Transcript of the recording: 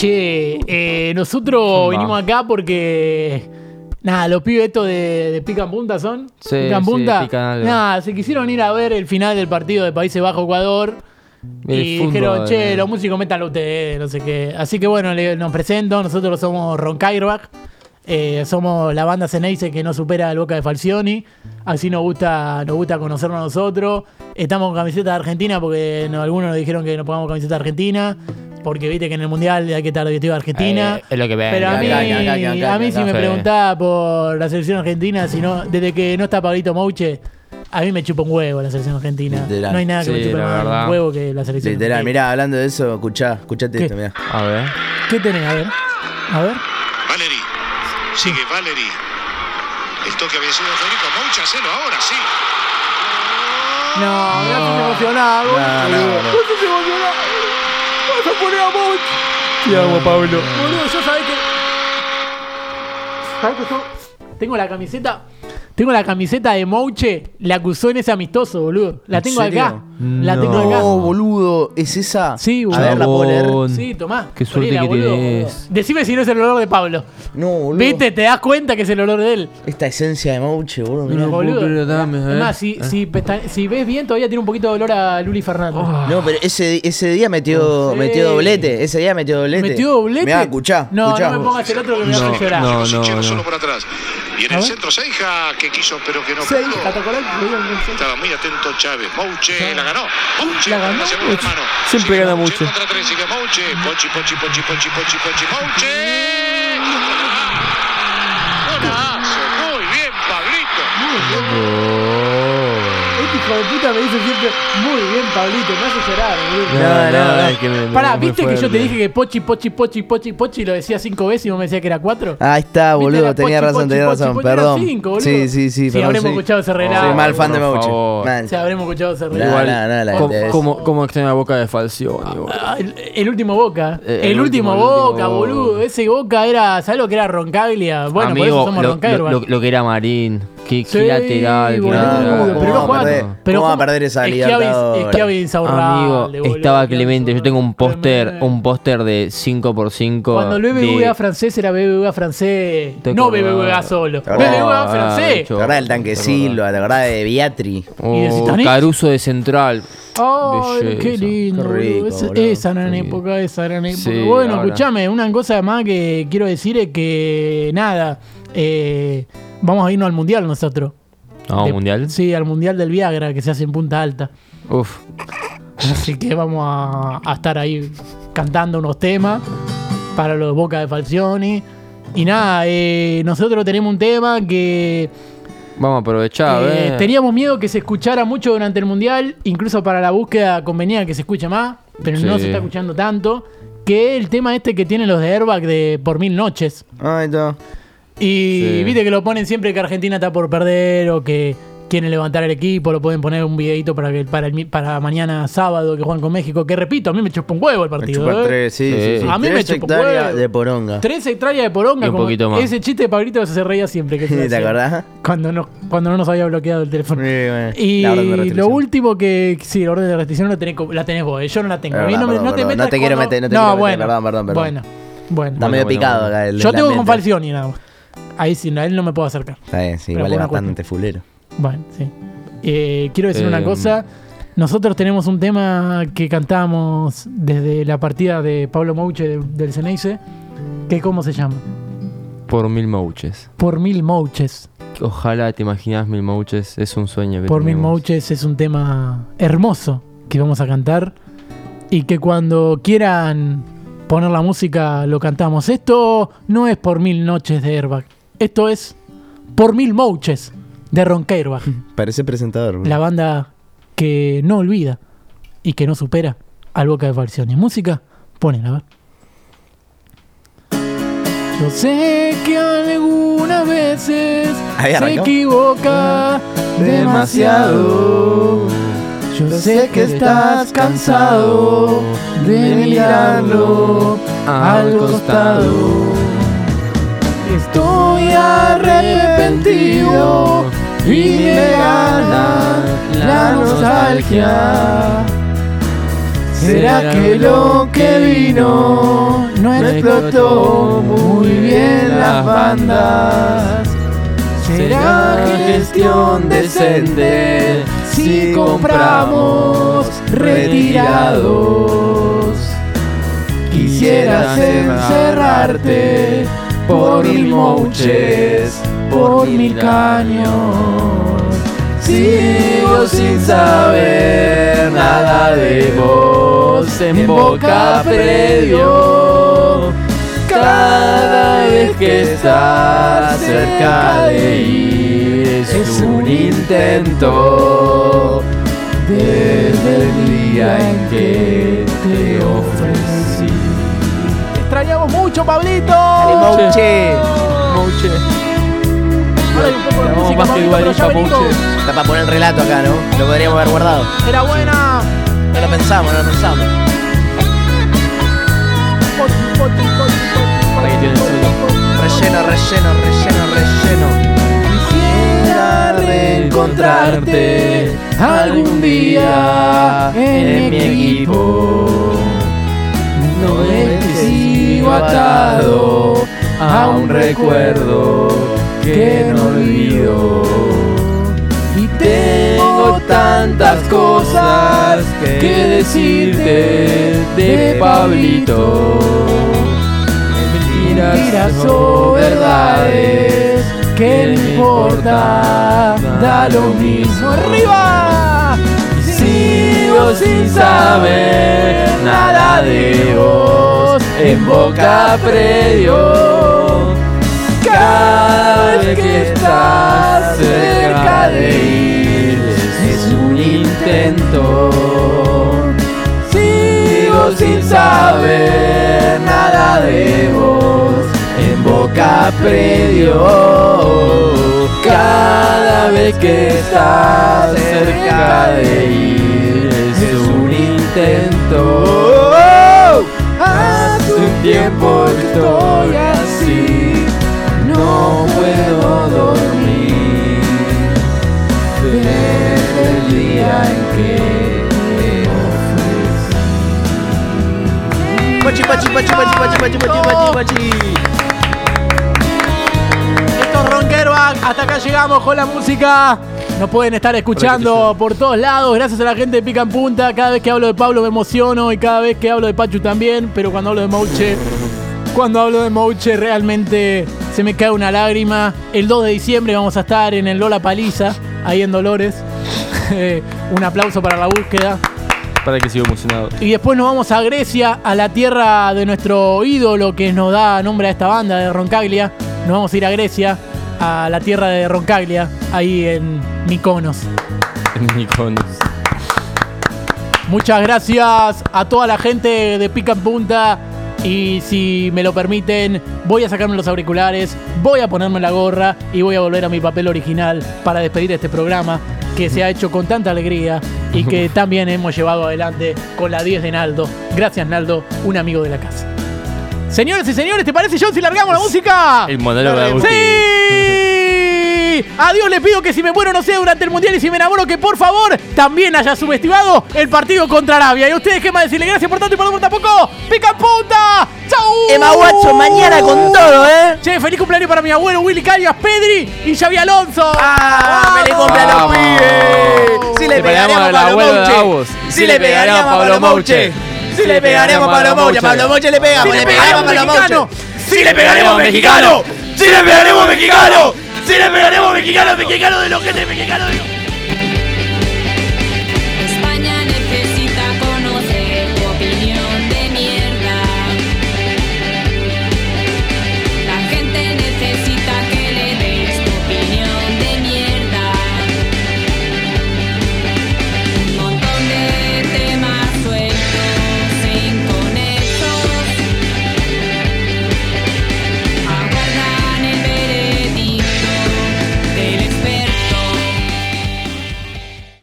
Che, eh, nosotros Zumba. vinimos acá porque. Nada, los pibes estos de, de Pica en Punta son. Sí, Punta. pican algo. Nada, se quisieron ir a ver el final del partido de Países Bajo Ecuador. El y fútbol, dijeron, che, eh. los músicos métanlo ustedes, no sé qué. Así que bueno, le- nos presento, nosotros somos Roncairbach. Eh, somos la banda Ceneice que no supera el Boca de Falcioni. Así nos gusta, nos gusta conocernos a nosotros. Estamos con camiseta de Argentina porque no- algunos nos dijeron que nos pongamos camiseta de Argentina. Porque viste que en el mundial hay que estar vestido de Argentina. Eh, es lo que ven. Pero a mí, acá, acá, acá, acá, a mí si me acá. preguntaba por la selección argentina, si no, desde que no está Pablito Mouche, a mí me chupa un huevo la selección argentina. Literal. No hay nada que me Sí, chupe más un huevo que la selección Literal, argentina. mirá, hablando de eso, escuchá, escuchate ¿Qué? esto, mirá. A ver. ¿Qué tenés? A ver. A ver. Valery. Sigue Valery. El toque había sido de Federico Mouche, hacelo ahora, sí. No, no estás emocionado. No, no, no. No estás emocionado. Vas a poner a Mouche. Te amo, Pablo. Boludo, yo sabés que. ¿Sabés que yo tengo la camiseta? Tengo la camiseta de Mouche. La acusó en ese amistoso, boludo. La ¿En tengo serio? acá. La No. tengo acá. No, boludo, ¿es esa? Sí, A boludo. ver, la puedo leer. Sí, tomá. Qué suerte que boludo. tenés. Decime si no es el olor de Pablo. No, boludo. ¿Viste? Te das cuenta que es el olor de él. Esta esencia de Mauche, boludo, mirá. No, boludo. pero dame, a ver. Además, si, si, pesta- si ves bien, todavía tiene un poquito de olor a Luli Fernández. No, pero ese, ese día metió, Sí. metió doblete. Ese día metió doblete. ¿Metió doblete? Mirá, escuchá. No, escuchá. no me pongas el otro que me No, hace llorar. no. Sichero no. solo por atrás. Y en el centro Seija, que quiso, pero que no pudo. Estaba muy atento Chávez. Mouche la ganó. Mouche La ganó. Siempre gana Mouche Mouche. Contra tres, sigue Mouche. Pochi, pochi, pochi, pochi, pochi, pochi. Mouche. Pablito. Me dice siempre, muy bien, Pablito, me hace llorar, boludo. No, no, no. es que me- Pará, ¿viste que yo te dije que pochi, pochi, pochi, pochi, pochi lo decía cinco veces y vos me decías que era cuatro? Ahí está, boludo, tenía razón, pochi, tenía razón, perdón. cinco, boludo. sí, sí, sí, Sí, perdón, habremos sí. escuchado ese relato. Soy mal fan de Mauche. Sí, habremos escuchado ese relato. no, no, la ¿Cómo, gente es- cómo, cómo extraña la boca de Falcioni, boludo? Ah, el, último Boca. Eh, el, último, Boca, boludo. Ese Boca era, ¿sabes lo que era Roncaglia? Bueno, por eso Amigo, somos lo, Roncaglia. lo que era Marín. Qué, qué lateral. qué lateral. ¿cómo- pero cómo no va a perder? pero ¿Cómo va a ¿cómo- perder esa Libertadores? Amigo, boludo, estaba Clemente. Yo tengo un póster, un póster de 5x5. Cuando el de- BBVA francés era BBVA francés. Te No acordás. BBVA solo. BBVA francés.cho. ¿Te acordás del tanque Silva? ¿Te acordás de Beatri? ¿Y de Oh? Caruso de Central. Ay, Belleza. qué lindo. Rico, Esa- gran Sí. época, esa gran época. Sí, bueno, escúchame, una cosa más que quiero decir es que nada, eh, vamos a irnos al mundial nosotros. No, De- mundial. Sí, al mundial del Viagra que se hace en Punta Alta. Uf. Así que vamos a, a estar ahí cantando unos temas para los Boca de Falcioni. Y nada, eh, nosotros tenemos un tema que Vamos a aprovechar, eh, eh. teníamos miedo que se escuchara mucho durante el mundial, incluso para la búsqueda convenía que se escuche más, pero no se está escuchando tanto. Que es el tema este que tienen los de Airbag de Por Mil Noches. Ahí está. Y Sí. viste que lo ponen siempre que Argentina está por perder o que quieren levantar el equipo, lo pueden poner un videito para que para, el mi- para mañana sábado que juegan con México, que repito, a mí me chupa un huevo el Me partido. chupa ¿eh? tres, sí, Sí. sí, sí. A mí me Tres chupa un hectáreas huevo. de poronga. Tres hectáreas de poronga. Y un como poquito más. Ese chiste de Pablito se reía siempre. Que se ¿Te hacía. acordás? Cuando no, cuando no nos había bloqueado el teléfono. Sí, bueno, Y la orden de lo último que. Sí, la orden de restricción la tenés, la tenés vos. eh, Yo no la tengo. A mí Perdón, no, me- perdón, no te metas No te quiero meter, no te quiero meter. bueno, Perdón, perdón, perdón. Bueno, bueno. Está medio bueno, picado bueno. acá el Yo tengo con. Falcioni nada más. Ahí sí, a él no me puedo acercar. Está bien, sí, Pero bastante fulero. Bueno, sí. Eh, quiero decir una Eh, cosa. Nosotros tenemos un tema que cantamos desde la partida de Pablo Mouche de- del Ceneice. Que ¿Cómo se llama? Por mil mouches. Por mil Mouches. Ojalá te imaginas mil mouches. Es un sueño que Por mil. Mouches es un tema hermoso que vamos a cantar. Y que cuando quieran poner la música lo cantamos. Esto no es por mil noches de Airbag. Esto es por mil Mouches de Ronqueirbach. Parece presentador. bro. la banda que no olvida y que no supera al Boca de Falcioni. Música, ponen a ver. Yo sé que algunas veces se equivoca demasiado. Yo sé que estás cansado de mirarlo al costado. Estoy arrepentido y me gana la nostalgia. ¿Será que lo que vino no explotó muy bien las bandas? ¿Será gestión decente si compramos retirados? Quisieras encerrarte por mil mouches, por mil caños. Sigo sin saber nada de vos en boca predio. Cada vez que estás cerca de ir es un intento desde el día en que te ofrecí. Te extrañamos mucho, Pablito. Mouche. Mouche. Más que. Mouche. Está para poner el relato acá, ¿no? Lo podríamos haber guardado. Era buena. No lo pensamos, no lo pensamos. Para reencontrarte algún día en mi equipo. No es que sigo atado a un recuerdo que no olvido. Y tengo tantas cosas que decirte de Pablito. Mentiras o verdades, no importa, da lo mismo. ¡Arriba! Sigo sin saber nada de vos en boca predio. Cada vez que estás cerca de ir es un intento. Sigo sin saber nada de vos predio. Cada vez que estás cerca de ir es un intento. Hace un tiempo estoy así, no puedo dormir. Desde el día en que te ofrecí. Pachi, pachi, pachi, pachi, pachi, pachi, pachi, pachi, hasta acá llegamos con la música. Nos pueden estar escuchando por todos lados, gracias a la gente de Pica en Punta. Cada vez que hablo de Pablo me emociono y cada vez que hablo de Pachu también, pero cuando hablo de Mouche, cuando hablo de Mouche realmente se me cae una lágrima. El 2 de diciembre vamos a estar en el Lola Paliza, ahí en Dolores. Eh, Un aplauso para la búsqueda. Para que siga emocionado. Y después nos vamos a Grecia, a la tierra de nuestro ídolo que nos da nombre a esta banda de Roncaglia. Nos vamos a ir a Grecia, a la tierra de Roncaglia, ahí en Mykonos. En Mykonos. Muchas gracias a toda la gente de Pica en Punta. Y si me lo permiten, voy a sacarme los auriculares, voy a ponerme la gorra y voy a volver a mi papel original para despedir este programa que se ha hecho con tanta alegría y que también hemos llevado adelante con la 10 de Naldo. Gracias, Naldo, un amigo de la casa. Señores y señores, ¿te parece, John, si largamos la música? El monólogo de Agustín. ¡Sí! A Dios le pido que si me muero no sea durante el mundial y si me enamoro que por favor también haya subestimado el partido contra Arabia. Y a ustedes qué más decirle gracias por tanto y por tampoco. ¡Pica punta! ¡Chau! Emma Watson, mañana con todo, ¿eh? Che, feliz cumpleaños para mi abuelo Willy Cañas, Pedri y Xavi Alonso. ¡Ah! ¡Me le compra a los. Si le pegaríamos pegaríamos a Pablo Mouche. Si le pegaríamos a Pablo Mouche. Si le pegaríamos a Pablo Mouche. A Pablo Mouche le pegamos. Si Le pegaríamos a Pablo. Mouche. Si le pegaríamos mexicano. Si le pegaríamos mexicano será el peronismo mexicano, mexicano de los gente, mexicano de los...